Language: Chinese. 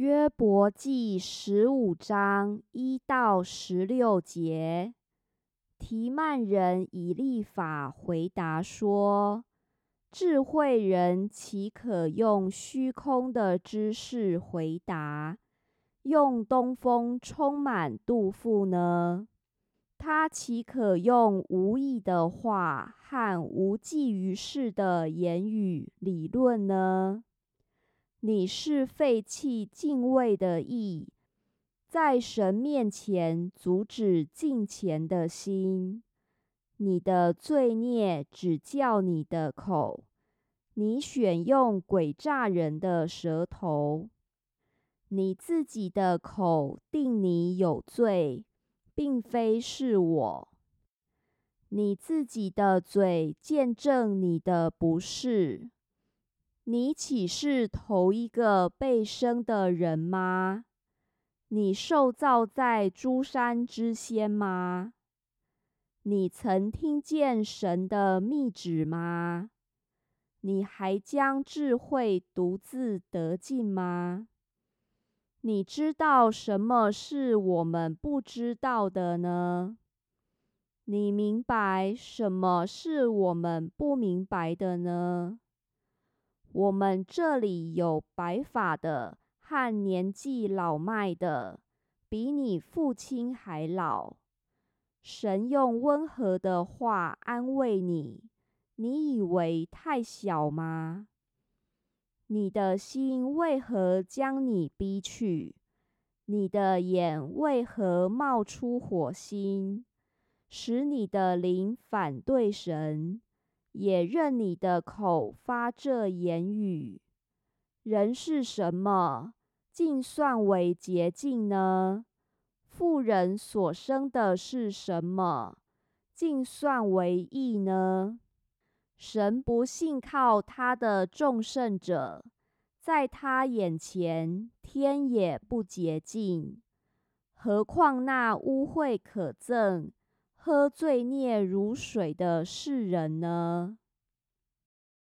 约伯记十五章一到十六节，提曼人以立法回答说：“智慧人岂可用虚空的知识回答，用东风充满肚腹呢？他岂可用无意的话和无济于事的言语理论呢？”你是废弃敬畏的意，在神面前阻止敬虔的心。你的罪孽只叫你的口，你选用诡诈人的舌头，你自己的口定你有罪，并非是我。你自己的嘴见证你的不是。你岂是头一个被生的人吗？你受造在诸山之先吗？你曾听见神的密旨吗？你还将智慧独自得尽吗？你知道什么是我们不知道的呢？你明白什么是我们不明白的呢？我们这里有白发的和年纪老迈的，比你父亲还老。神用温和的话安慰你，你以为太小吗？你的心为何将你逼去？你的眼为何冒出火星，使你的灵反对神？也任你的口发这言语。人是什么，竟算为洁净呢？富人所生的是什么，竟算为义呢？神不信靠他的众圣者，在他眼前，天也不洁净。何况那污秽可憎。喝醉孽如水的世人呢？